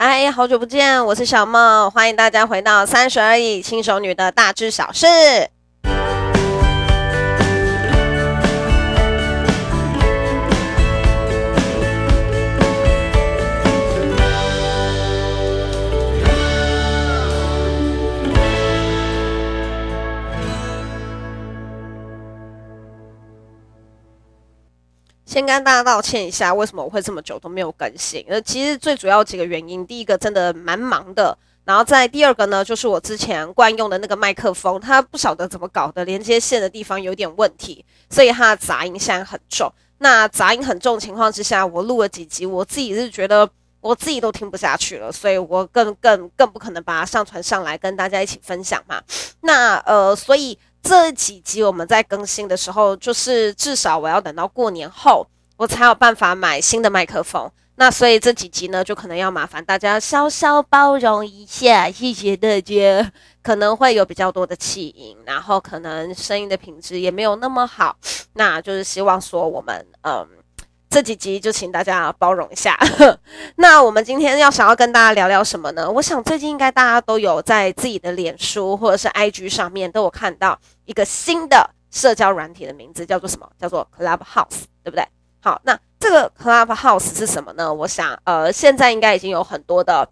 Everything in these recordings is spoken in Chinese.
嗨，好久不见，我是小梦，欢迎大家回到三十而已，轻熟女的大知小事。先跟大家道歉一下，为什么我会这么久都没有更新？呃，其实最主要几个原因，第一个真的蛮忙的，然后在第二个呢，就是我之前惯用的那个麦克风，它不晓得怎么搞的，连接线的地方有点问题，所以它的杂音现在很重。那杂音很重情况之下，我录了几集，我自己是觉得我自己都听不下去了，所以我更更更不可能把它上传上来跟大家一起分享嘛。那呃，所以。这几集我们在更新的时候，就是至少我要等到过年后，我才有办法买新的麦克风。那所以这几集呢，就可能要麻烦大家稍稍包容一下，谢谢大家。可能会有比较多的气音，然后可能声音的品质也没有那么好。那就是希望说我们嗯。这几集就请大家包容一下。那我们今天要想要跟大家聊聊什么呢？我想最近应该大家都有在自己的脸书或者是 IG 上面都有看到一个新的社交软体的名字，叫做什么？叫做 Clubhouse，对不对？好，那这个 Clubhouse 是什么呢？我想，呃，现在应该已经有很多的，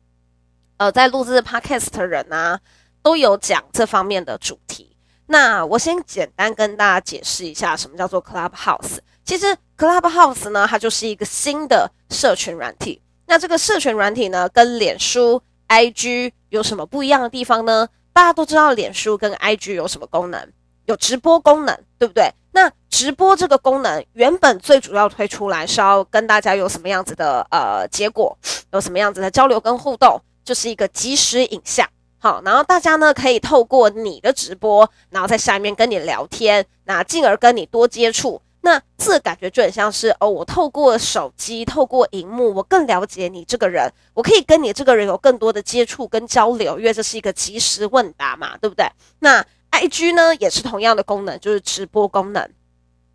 呃，在录制 Podcast 的人啊，都有讲这方面的主题。那我先简单跟大家解释一下，什么叫做 Clubhouse。其实 Clubhouse 呢，它就是一个新的社群软体。那这个社群软体呢，跟脸书、IG 有什么不一样的地方呢？大家都知道脸书跟 IG 有什么功能？有直播功能，对不对？那直播这个功能原本最主要推出来是要跟大家有什么样子的呃结果，有什么样子的交流跟互动，就是一个即时影像。好，然后大家呢可以透过你的直播，然后在下面跟你聊天，那进而跟你多接触。那这感觉就很像是哦，我透过手机，透过荧幕，我更了解你这个人，我可以跟你这个人有更多的接触跟交流，因为这是一个即时问答嘛，对不对？那 IG 呢也是同样的功能，就是直播功能。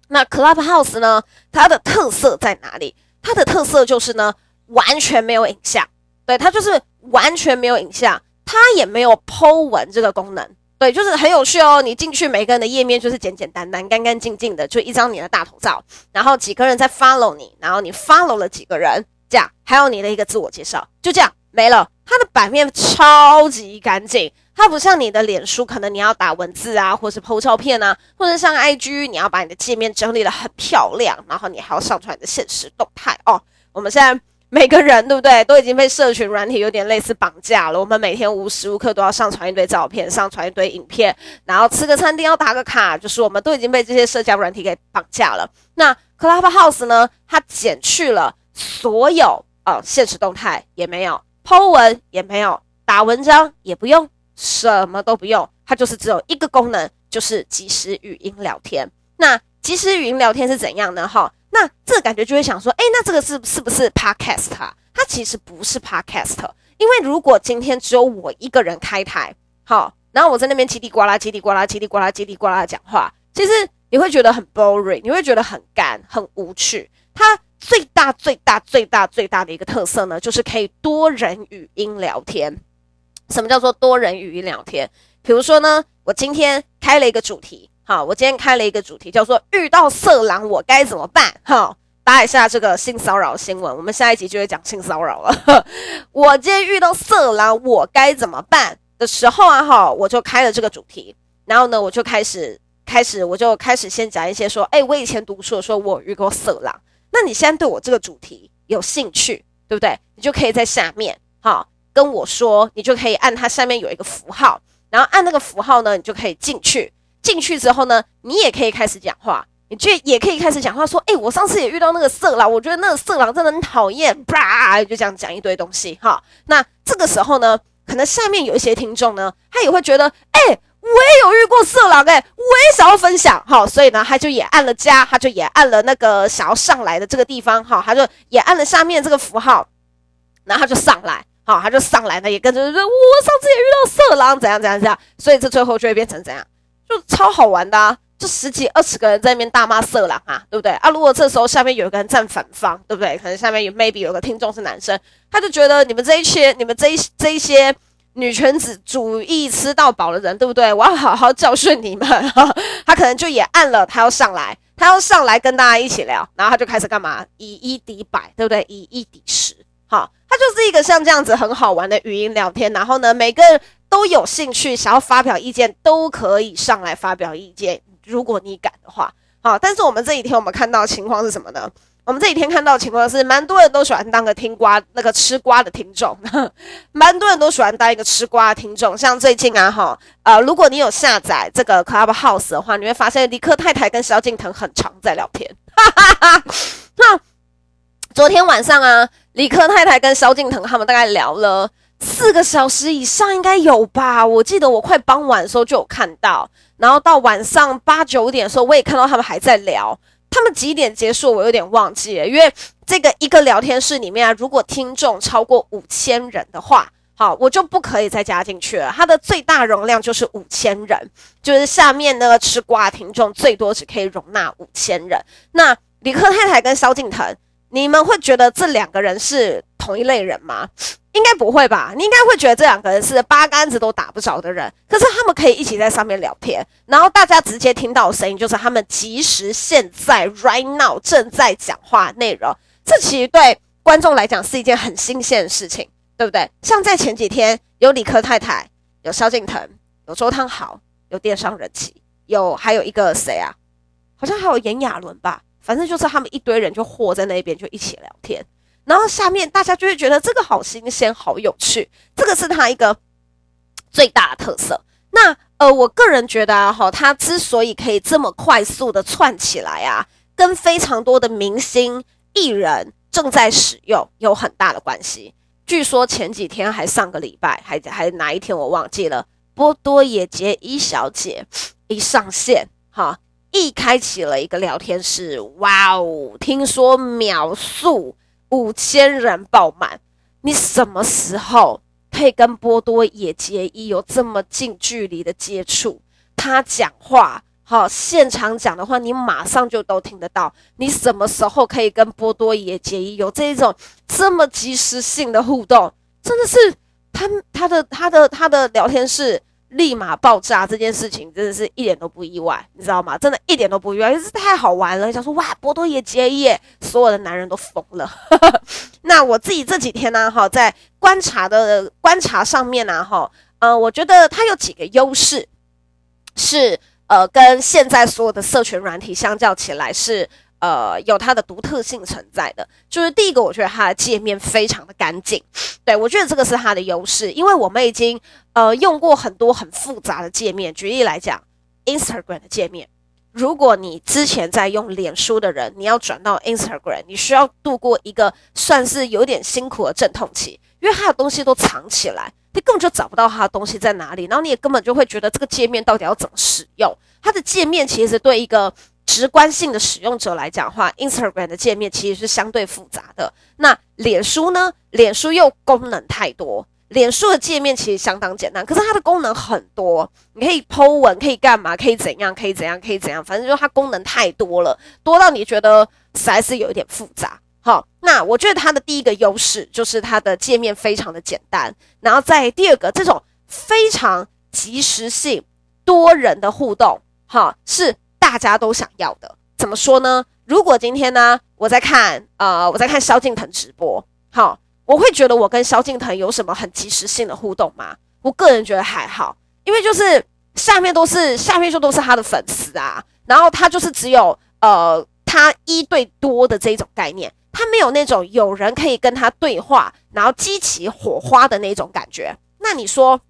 那 Clubhouse 呢，它的特色在哪里？它的特色就是呢，完全没有影像，对，它就是完全没有影像，它也没有 Po 文这个功能。对，就是很有趣哦。你进去，每个人的页面就是简简单单、干干净净的，就一张你的大头照，然后几个人在 follow 你，然后你 follow 了几个人，这样，还有你的一个自我介绍，就这样没了。它的版面超级干净，它不像你的脸书，可能你要打文字啊，或是 po 照片啊，或者像 IG，你要把你的界面整理的很漂亮，然后你还要上传你的现实动态哦。我们现在。每个人对不对，都已经被社群软体有点类似绑架了。我们每天无时无刻都要上传一堆照片，上传一堆影片，然后吃个餐厅要打个卡，就是我们都已经被这些社交软体给绑架了。那 Clubhouse 呢？它减去了所有呃现实动态也没有，po 文也没有，打文章也不用，什么都不用，它就是只有一个功能，就是即时语音聊天。那即时语音聊天是怎样呢？哈。那这感觉就会想说，诶，那这个是是不是 podcast 啊？它其实不是 podcast，因为如果今天只有我一个人开台，好，然后我在那边叽里呱啦、叽里呱啦、叽里呱啦、叽里呱啦讲话，其实你会觉得很 boring，你会觉得很干、很无趣。它最大、最大、最大、最大的一个特色呢，就是可以多人语音聊天。什么叫做多人语音聊天？比如说呢，我今天开了一个主题。好，我今天开了一个主题，叫做“遇到色狼我该怎么办”。好，打一下这个性骚扰新闻，我们下一集就会讲性骚扰了。我今天遇到色狼，我该怎么办的时候啊，哈，我就开了这个主题，然后呢，我就开始开始，我就开始先讲一些说，哎，我以前读书的时候，我遇过色狼。那你现在对我这个主题有兴趣，对不对？你就可以在下面，好，跟我说，你就可以按它下面有一个符号，然后按那个符号呢，你就可以进去。进去之后呢，你也可以开始讲话，你就也可以开始讲话，说：“哎、我上次也遇到那个色狼，我觉得那个色狼真的很讨厌。”啪，就这样讲一堆东西哈。那这个时候呢，可能下面有一些听众呢，他也会觉得：“哎、我也有遇过色狼，哎，我也想要分享。”哈，所以呢，他就也按了加，他就也按了那个想要上来的这个地方，哈，他就也按了下面这个符号，然后他就上来，好，他就上来呢，也跟着说：“我上次也遇到色狼，怎样怎样怎样。”所以这最后就会变成怎样？就超好玩的啊！就十几二十个人在那边大骂色狼啊，对不对啊？如果这时候下面有一个人站反方，对不对？可能下面有 maybe 有个听众是男生，他就觉得你们这一些、你们这一这一些女权子主义吃到饱的人，对不对？我要好好教训你们。他可能就也按了，他要上来，他要上来跟大家一起聊，然后他就开始干嘛？以一敌百，对不对？以一敌十，好，他就是一个像这样子很好玩的语音聊天。然后呢，每个都有兴趣想要发表意见，都可以上来发表意见。如果你敢的话，好，但是我们这几天我们看到的情况是什么呢？我们这几天看到的情况是，蛮多人都喜欢当个听瓜那个吃瓜的听众，蛮多人都喜欢当一个吃瓜的听众。像最近啊，哈，呃，如果你有下载这个 Clubhouse 的话，你会发现李克太太跟萧敬腾很常在聊天，哈哈哈。那昨天晚上啊，李克太太跟萧敬腾他们大概聊了四个小时以上，应该有吧？我记得我快傍晚的时候就有看到。然后到晚上八九点的时候，我也看到他们还在聊。他们几点结束？我有点忘记了，因为这个一个聊天室里面啊，如果听众超过五千人的话，好，我就不可以再加进去了。它的最大容量就是五千人，就是下面那个吃瓜听众最多只可以容纳五千人。那李克太太跟萧敬腾，你们会觉得这两个人是同一类人吗？应该不会吧？你应该会觉得这两个人是八竿子都打不着的人，可是他们可以一起在上面聊天，然后大家直接听到的声音就是他们即时现在 right now 正在讲话内容。这其实对观众来讲是一件很新鲜的事情，对不对？像在前几天有理科太太，有萧敬腾，有周汤豪，有电商人气，有还有一个谁啊？好像还有炎亚纶吧？反正就是他们一堆人就和在那边就一起聊天。然后下面大家就会觉得这个好新鲜、好有趣，这个是他一个最大的特色。那呃，我个人觉得啊，哈，他之所以可以这么快速的窜起来啊，跟非常多的明星艺人正在使用有很大的关系。据说前几天还上个礼拜，还还哪一天我忘记了，波多野结衣小姐一上线，哈，一开启了一个聊天室，哇哦，听说秒速。五千人爆满，你什么时候可以跟波多野结衣有这么近距离的接触？他讲话，好，现场讲的话，你马上就都听得到。你什么时候可以跟波多野结衣有这一种这么即时性的互动？真的是他他的他的他的聊天室。立马爆炸这件事情真的是一点都不意外，你知道吗？真的一点都不意外，就是太好玩了。想说哇，波多野结衣，所有的男人都疯了。那我自己这几天呢，哈，在观察的观察上面呢，哈，呃，我觉得它有几个优势，是呃，跟现在所有的社群软体相较起来是。呃，有它的独特性存在的，就是第一个，我觉得它的界面非常的干净，对，我觉得这个是它的优势，因为我们已经呃用过很多很复杂的界面，举例来讲，Instagram 的界面，如果你之前在用脸书的人，你要转到 Instagram，你需要度过一个算是有点辛苦的阵痛期，因为它的东西都藏起来，你根本就找不到它的东西在哪里，然后你也根本就会觉得这个界面到底要怎么使用，它的界面其实对一个。直观性的使用者来讲的话，Instagram 的界面其实是相对复杂的。那脸书呢？脸书又功能太多。脸书的界面其实相当简单，可是它的功能很多。你可以 po 文，可以干嘛？可以怎样？可以怎样？可以怎样？反正就是它功能太多了，多到你觉得实在是有一点复杂。好，那我觉得它的第一个优势就是它的界面非常的简单。然后在第二个，这种非常即时性、多人的互动，哈，是。大家都想要的，怎么说呢？如果今天呢，我在看，呃，我在看萧敬腾直播，好，我会觉得我跟萧敬腾有什么很即时性的互动吗？我个人觉得还好，因为就是下面都是下面就都是他的粉丝啊，然后他就是只有呃他一对多的这种概念，他没有那种有人可以跟他对话，然后激起火花的那种感觉。那你说？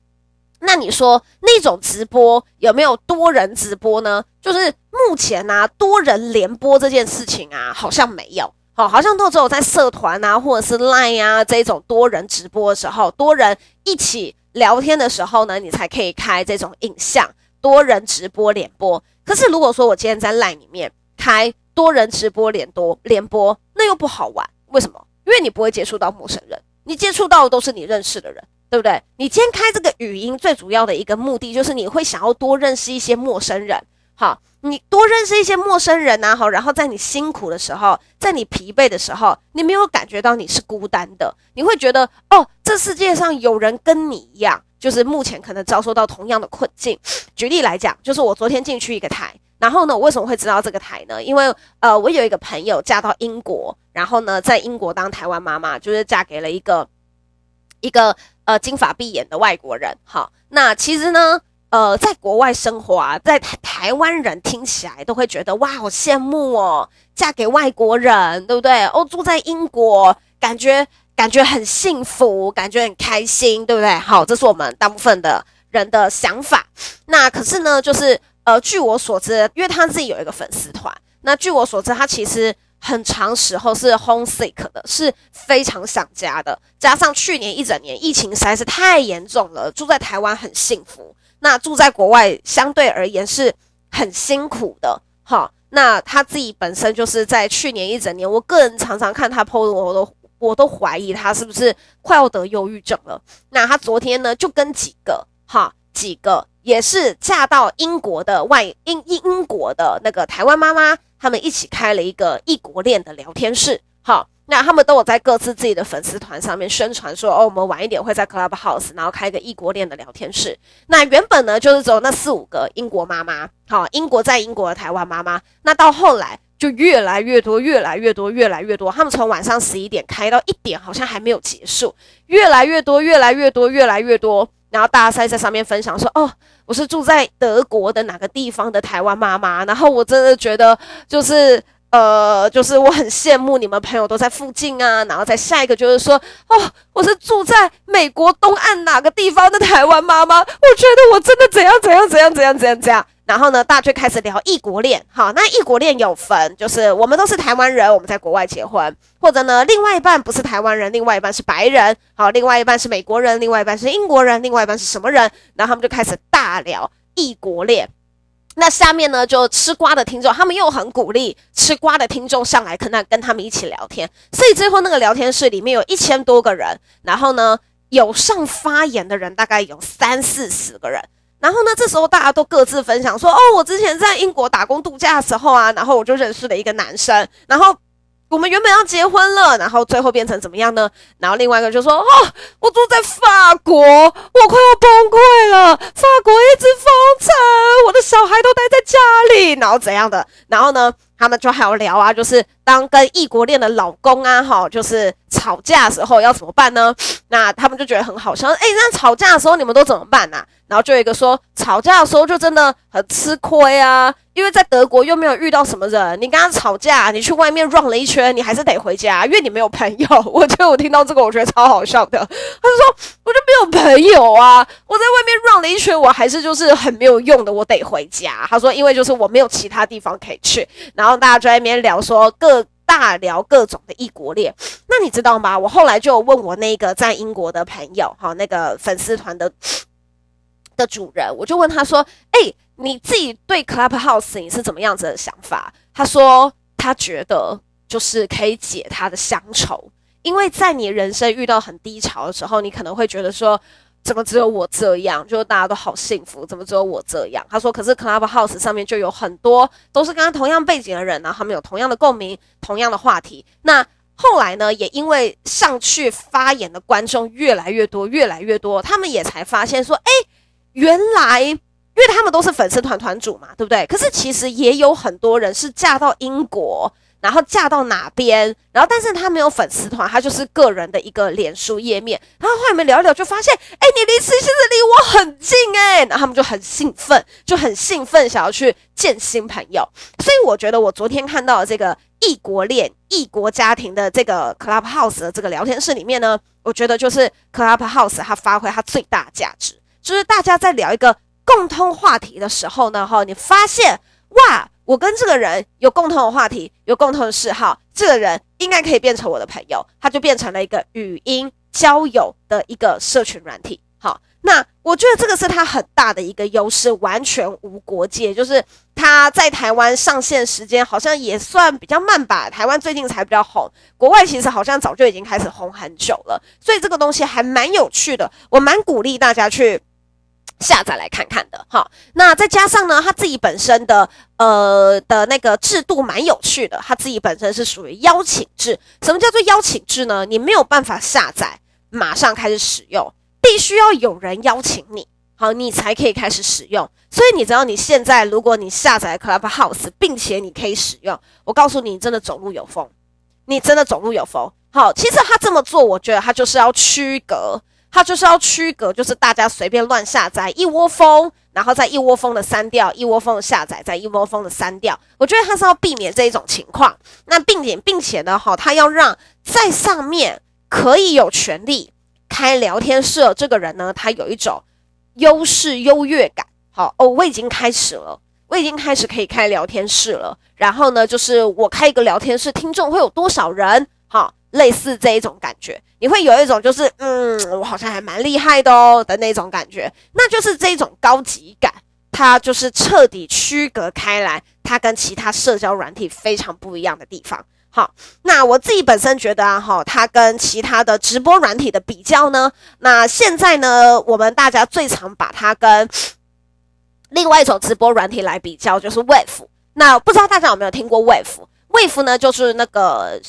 那你说那种直播有没有多人直播呢？就是目前啊，多人联播这件事情啊，好像没有，好，好像都只有在社团啊，或者是 Line 啊这种多人直播的时候，多人一起聊天的时候呢，你才可以开这种影像多人直播联播。可是如果说我今天在 Line 里面开多人直播联多联播，那又不好玩，为什么？因为你不会接触到陌生人，你接触到的都是你认识的人。对不对？你今天开这个语音最主要的一个目的就是你会想要多认识一些陌生人，好，你多认识一些陌生人呐，好，然后在你辛苦的时候，在你疲惫的时候，你没有感觉到你是孤单的，你会觉得哦，这世界上有人跟你一样，就是目前可能遭受到同样的困境。举例来讲，就是我昨天进去一个台，然后呢，我为什么会知道这个台呢？因为呃，我有一个朋友嫁到英国，然后呢，在英国当台湾妈妈，就是嫁给了一个一个呃金发碧眼的外国人。好，那其实呢。呃，在国外生活啊，在台湾人听起来都会觉得哇，好羡慕哦，嫁给外国人，对不对？哦，住在英国，感觉感觉很幸福，感觉很开心，对不对？好，这是我们大部分的人的想法。那可是呢，就是呃，据我所知，因为他自己有一个粉丝团，那据我所知，他其实很长时候是 homesick 的，是非常想家的。加上去年一整年疫情实在是太严重了，住在台湾很幸福。那住在国外相对而言是很辛苦的，哈。那他自己本身就是在去年一整年，我个人常常看他 PO 的，我都我都怀疑他是不是快要得忧郁症了。那他昨天呢，就跟几个哈几个也是嫁到英国的外英英英国的那个台湾妈妈，他们一起开了一个异国恋的聊天室，哈。那他们都有在各自自己的粉丝团上面宣传说，哦，我们晚一点会在 Clubhouse，然后开一个异国恋的聊天室。那原本呢，就是只有那四五个英国妈妈，好，英国在英国的台湾妈妈。那到后来就越来越多，越来越多，越来越多。他们从晚上十一点开到一点，好像还没有结束。越来越多，越来越多，越来越多。然后大家在在上面分享说，哦，我是住在德国的哪个地方的台湾妈妈。然后我真的觉得就是。呃，就是我很羡慕你们朋友都在附近啊，然后再下一个就是说，哦，我是住在美国东岸哪个地方的台湾妈妈，我觉得我真的怎样怎样怎样怎样怎样怎样。然后呢，大家就开始聊异国恋，好，那异国恋有分，就是我们都是台湾人，我们在国外结婚，或者呢，另外一半不是台湾人，另外一半是白人，好，另外一半是美国人，另外一半是英国人，另外一半是什么人？然后他们就开始大聊异国恋。那下面呢，就吃瓜的听众，他们又很鼓励吃瓜的听众上来跟他跟他们一起聊天，所以最后那个聊天室里面有一千多个人，然后呢，有上发言的人大概有三四十个人，然后呢，这时候大家都各自分享说，哦，我之前在英国打工度假的时候啊，然后我就认识了一个男生，然后。我们原本要结婚了，然后最后变成怎么样呢？然后另外一个就说：“哦，我住在法国，我快要崩溃了，法国一直封城，我的小孩都待在家里，然后怎样的？然后呢，他们就还有聊啊，就是当跟异国恋的老公啊，哈，就是吵架的时候要怎么办呢？那他们就觉得很好笑，诶，那吵架的时候你们都怎么办呢？然后就有一个说，吵架的时候就真的很吃亏啊。”因为在德国又没有遇到什么人，你跟他吵架，你去外面 run 了一圈，你还是得回家，因为你没有朋友。我觉得我听到这个，我觉得超好笑的。他就说，我就没有朋友啊，我在外面 run 了一圈，我还是就是很没有用的，我得回家。他说，因为就是我没有其他地方可以去。然后大家就在那边聊说各大聊各种的异国恋。那你知道吗？我后来就问我那个在英国的朋友，哈，那个粉丝团的的主人，我就问他说，哎、你自己对 Clubhouse 你是怎么样子的想法？他说他觉得就是可以解他的乡愁，因为在你人生遇到很低潮的时候，你可能会觉得说，怎么只有我这样？就大家都好幸福，怎么只有我这样？他说，可是 Clubhouse 上面就有很多都是跟他同样背景的人，然后他们有同样的共鸣，同样的话题。那后来呢，也因为上去发言的观众越来越多，越来越多，他们也才发现说，哎，原来。因为他们都是粉丝团团主嘛，对不对？可是其实也有很多人是嫁到英国，然后嫁到哪边，然后但是他没有粉丝团，他就是个人的一个脸书页面。然后后来们聊一聊，就发现，哎，你离其实离我很近哎，然后他们就很兴奋，就很兴奋，想要去见新朋友。所以我觉得我昨天看到的这个异国恋、异国家庭的这个 Clubhouse 的这个聊天室里面呢，我觉得就是 Clubhouse 它发挥它最大价值，就是大家在聊一个。共通话题的时候呢，哈，你发现哇，我跟这个人有共同的话题，有共同的嗜好，这个人应该可以变成我的朋友，他就变成了一个语音交友的一个社群软体。好，那我觉得这个是他很大的一个优势，完全无国界。就是他在台湾上线时间好像也算比较慢吧，台湾最近才比较红，国外其实好像早就已经开始红很久了，所以这个东西还蛮有趣的，我蛮鼓励大家去。下载来看看的。好，那再加上呢，他自己本身的呃的那个制度蛮有趣的，他自己本身是属于邀请制。什么叫做邀请制呢？你没有办法下载，马上开始使用，必须要有人邀请你。好，你才可以开始使用。所以你知道，你现在如果你下载 Clubhouse，并且你可以使用，我告诉，你真的走路有风，你真的走路有风。好，其实他这么做，我觉得他就是要区隔，他就是要区隔，就是大家随便乱下载一窝蜂，然后再一窝蜂的删掉，一窝蜂的下载，再一窝蜂的删掉。我觉得他是要避免这一种情况。那并且并且呢，哈，他要让在上面可以有权利开聊天室这个人呢，他有一种。优势优越感，好哦，我已经开始了，我已经开始可以开聊天室了。然后呢，就是我开一个聊天室，听众会有多少人？好，类似这一种感觉，你会有一种就是，嗯，我好像还蛮厉害的哦的那种感觉，那就是这种高级感，它就是彻底区隔开来，它跟其他社交软体非常不一样的地方。好，那我自己本身觉得啊，哈，它跟其他的直播软体的比较呢，那现在呢，我们大家最常把它跟另外一种直播软体来比较，就是 Wave。那不知道大家有没有听过 Wave？Wave 呢，就是那个，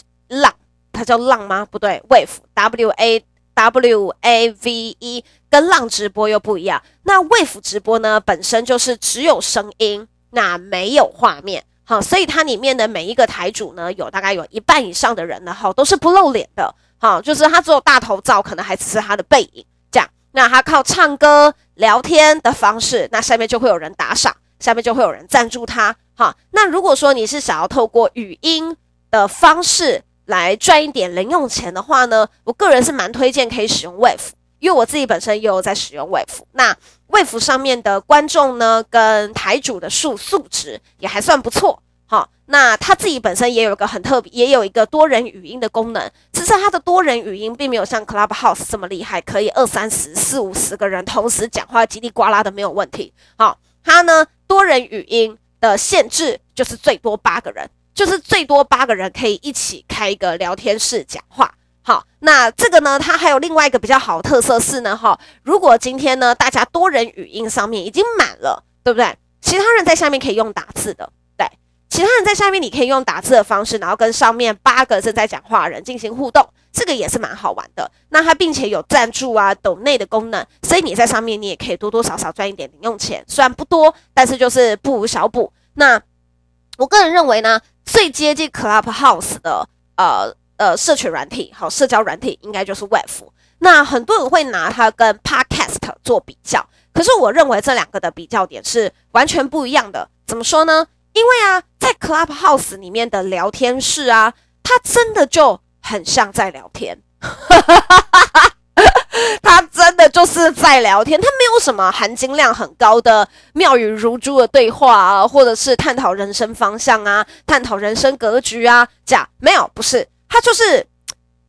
它叫浪吗？不对，Wave，W A W A V E，跟浪直播又不一样。那 Wave 直播呢，本身就是只有声音，那没有画面。好，所以它里面的每一个台主呢，有大概有一半以上的人呢，哈，都是不露脸的。好，就是他只有大头照，可能还只是他的背影这样。那他靠唱歌、聊天的方式，那下面就会有人打赏，下面就会有人赞助他。好，那如果说你是想要透过语音的方式来赚一点零用钱的话呢，我个人是蛮推荐可以使用 Wave，因为我自己本身也有在使用 Wave。那 Wave 上面的观众呢，跟台主的数素质也还算不错，好，那他自己本身也有一个很特别，也有一个多人语音的功能，只是他的多人语音并没有像 Clubhouse 这么厉害，可以二三十、四五十个人同时讲话，叽里呱啦的没有问题。好，他呢多人语音的限制就是最多八个人，就是最多八个人可以一起开一个聊天室讲话。好，那这个呢，它还有另外一个比较好的特色是呢，哈，如果今天呢，大家多人语音上面已经满了，对不对？其他人在下面可以用打字的，对，其他人在下面你可以用打字的方式，然后跟上面八个正在讲话的人进行互动，这个也是蛮好玩的。那它并且有赞助啊、抖内的功能，所以你在上面你也可以多多少少赚一点零用钱，虽然不多，但是就是不无小补。那我个人认为呢，最接近 Clubhouse 的，呃。呃，社群软体好，社交软体应该就是 Wave。那很多人会拿它跟 Podcast 做比较，可是我认为这两个的比较点是完全不一样的。怎么说呢？因为啊，在 Clubhouse 里面的聊天室啊，它真的就很像在聊天，它真的就是在聊天，它没有什么含金量很高的妙语如珠的对话啊，或者是探讨人生方向啊，探讨人生格局啊，这样没有，不是。它就是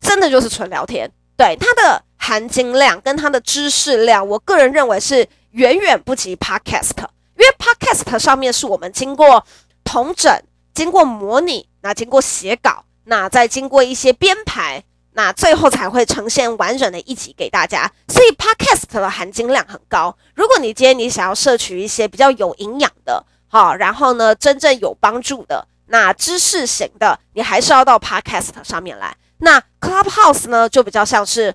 真的就是纯聊天，对它的含金量跟它的知识量，我个人认为是远远不及 Podcast，因为 Podcast 上面是我们经过同整、经过模拟、那经过写稿、那再经过一些编排，那最后才会呈现完整的一集给大家，所以 Podcast 的含金量很高。如果你今天你想要摄取一些比较有营养的，好，然后呢，真正有帮助的。那知识型的，你还是要到 Podcast 上面来。那 Clubhouse 呢，就比较像是，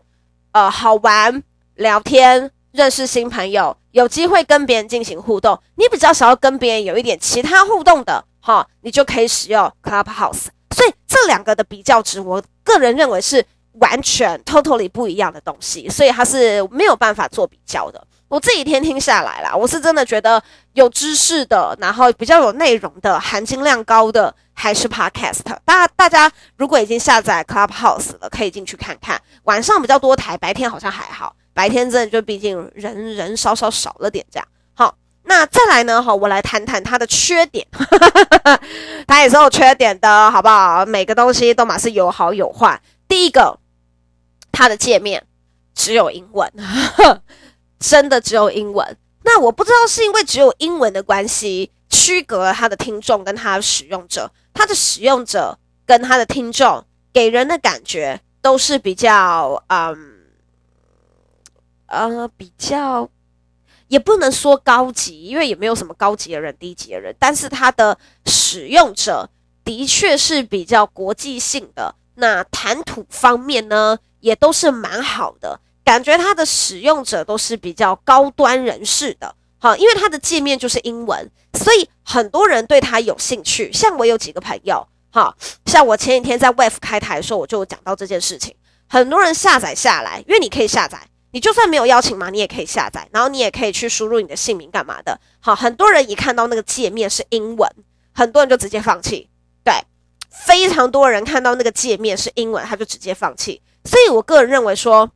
呃，好玩、聊天、认识新朋友，有机会跟别人进行互动。你比较想要跟别人有一点其他互动的，哈，你就可以使用 Clubhouse。所以这两个的比较值，我个人认为是完全 totally 不一样的东西，所以它是没有办法做比较的。我这几天听下来啦，我是真的觉得有知识的，然后比较有内容的，含金量高的还是 Podcast。大大家如果已经下载 Clubhouse 了，可以进去看看。晚上比较多台，白天好像还好。白天真的就毕竟人人稍稍少了点这样。好，那再来呢？哈，我来谈谈它的缺点。它也是有缺点的，好不好？每个东西都嘛是有好有坏。第一个，它的界面只有英文。真的只有英文，那我不知道是因为只有英文的关系，区隔了他的听众跟他的使用者，他的使用者跟他的听众给人的感觉都是比较，嗯，呃，比较也不能说高级，因为也没有什么高级的人、低级的人，但是它的使用者的确是比较国际性的。那谈吐方面呢，也都是蛮好的，感觉它的使用者都是比较高端人士的。好，因为它的界面就是英文，所以很多人对它有兴趣。像我有几个朋友，好，像我前几天在 Wave 开台的时候，我就讲到这件事情。很多人下载下来，因为你可以下载，你就算没有邀请码，你也可以下载，然后你也可以去输入你的姓名干嘛的。好，很多人一看到那个界面是英文，很多人就直接放弃。对，非常多人看到那个界面是英文，他就直接放弃。所以我个人认为说，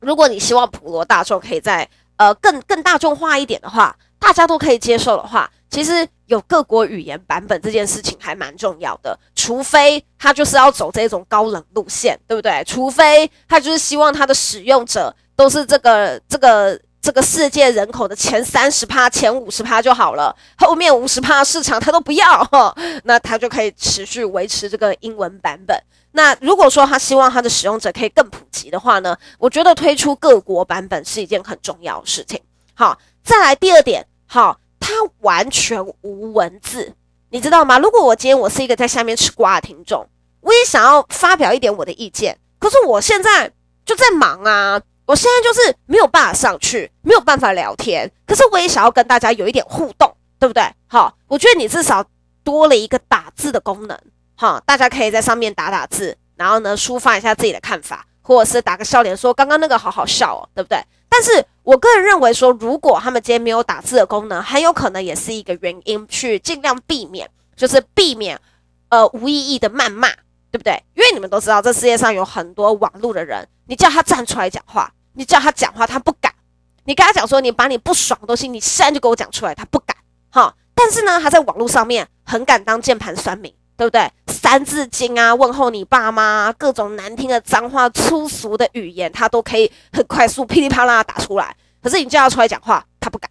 如果你希望普罗大众可以在呃，更更大众化一点的话，大家都可以接受的话，其实有各国语言版本这件事情还蛮重要的。除非他就是要走这种高冷路线，对不对？除非他就是希望他的使用者都是这个这个这个世界人口的前三十趴、前五十趴就好了，后面五十趴市场他都不要，那他就可以持续维持这个英文版本。那如果说他希望他的使用者可以更普及的话呢，我觉得推出各国版本是一件很重要的事情。好，再来第二点，好，它完全无文字，你知道吗？如果我今天我是一个在下面吃瓜的听众，我也想要发表一点我的意见，可是我现在就在忙啊，我现在就是没有办法上去，没有办法聊天，可是我也想要跟大家有一点互动，对不对？好，我觉得你至少多了一个打字的功能。哈，大家可以在上面打打字，然后呢，抒发一下自己的看法，或者是打个笑脸，说刚刚那个好好笑哦，对不对？但是我个人认为说，如果他们今天没有打字的功能，很有可能也是一个原因，去尽量避免，就是避免呃无意义的谩骂，对不对？因为你们都知道，这世界上有很多网络的人，你叫他站出来讲话，你叫他讲话，他不敢。你跟他讲说，你把你不爽的东西，你现在就给我讲出来，他不敢。哈，但是呢，他在网络上面很敢当键盘酸民。对不对？三字经啊，问候你爸妈，各种难听的脏话、粗俗的语言，他都可以很快速噼里啪啦打出来。可是你叫他出来讲话，他不敢。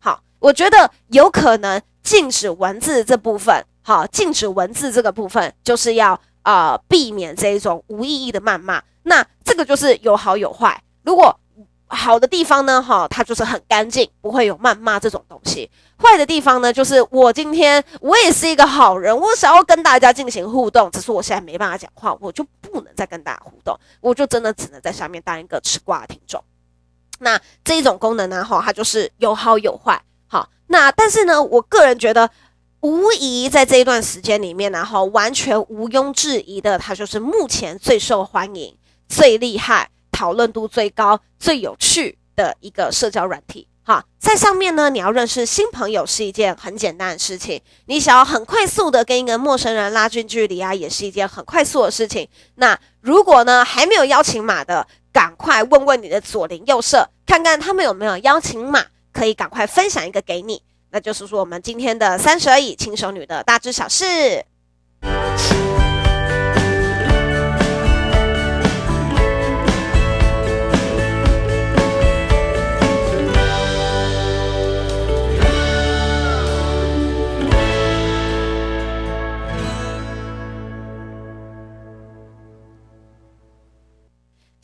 好，我觉得有可能禁止文字这部分，好，禁止文字这个部分，就是要啊、呃、避免这一种无意义的谩骂。那这个就是有好有坏。如果好的地方呢，哈，它就是很干净，不会有谩骂这种东西。坏的地方呢，就是我今天我也是一个好人，我想要跟大家进行互动，只是我现在没办法讲话，我就不能再跟大家互动，我就真的只能在下面当一个吃瓜的听众。那这一种功能呢，哈，它就是有好有坏。好，那但是呢，我个人觉得，无疑在这一段时间里面呢，哈，完全毋庸置疑的，它就是目前最受欢迎、最厉害。讨论度最高、最有趣的一个社交软体，哈，在上面呢，你要认识新朋友是一件很简单的事情。你想要很快速的跟一个陌生人拉近距离啊，也是一件很快速的事情。那如果呢，还没有邀请码的，赶快问问你的左邻右舍，看看他们有没有邀请码，可以赶快分享一个给你。那就是说，我们今天的三十而已轻熟女的大知小事。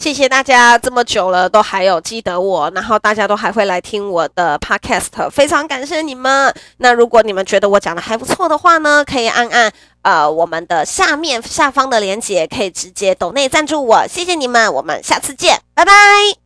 谢谢大家这么久了都还有记得我，然后大家都还会来听我的 podcast，非常感谢你们。那如果你们觉得我讲的还不错的话呢，可以按按呃我们的下面下方的链接，可以直接抖内赞助我。谢谢你们，我们下次见，拜拜。